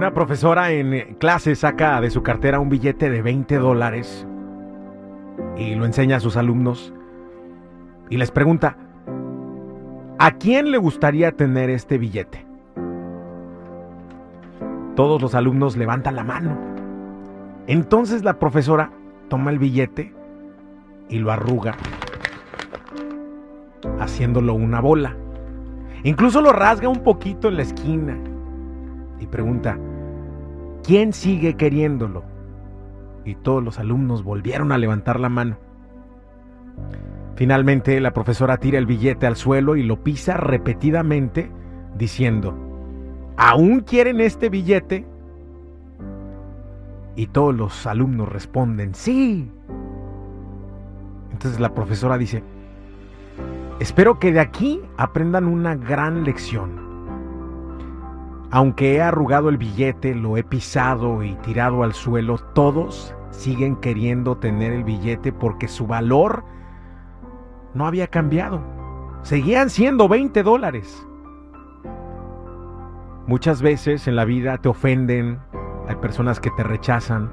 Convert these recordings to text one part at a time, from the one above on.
Una profesora en clase saca de su cartera un billete de 20 dólares y lo enseña a sus alumnos y les pregunta, ¿a quién le gustaría tener este billete? Todos los alumnos levantan la mano. Entonces la profesora toma el billete y lo arruga, haciéndolo una bola. Incluso lo rasga un poquito en la esquina y pregunta, ¿quién sigue queriéndolo? Y todos los alumnos volvieron a levantar la mano. Finalmente la profesora tira el billete al suelo y lo pisa repetidamente diciendo, ¿aún quieren este billete? Y todos los alumnos responden, sí. Entonces la profesora dice, espero que de aquí aprendan una gran lección. Aunque he arrugado el billete, lo he pisado y tirado al suelo, todos siguen queriendo tener el billete porque su valor no había cambiado. Seguían siendo 20 dólares. Muchas veces en la vida te ofenden, hay personas que te rechazan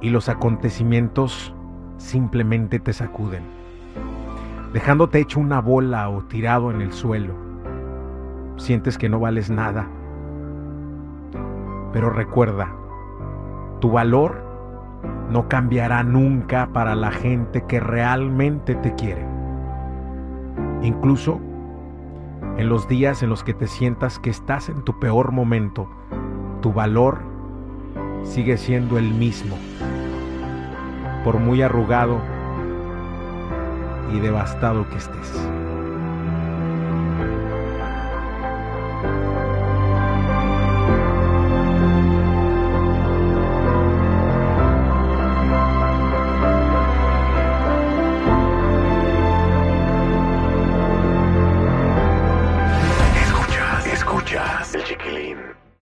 y los acontecimientos simplemente te sacuden, dejándote hecho una bola o tirado en el suelo. Sientes que no vales nada. Pero recuerda, tu valor no cambiará nunca para la gente que realmente te quiere. Incluso en los días en los que te sientas que estás en tu peor momento, tu valor sigue siendo el mismo. Por muy arrugado y devastado que estés. Game.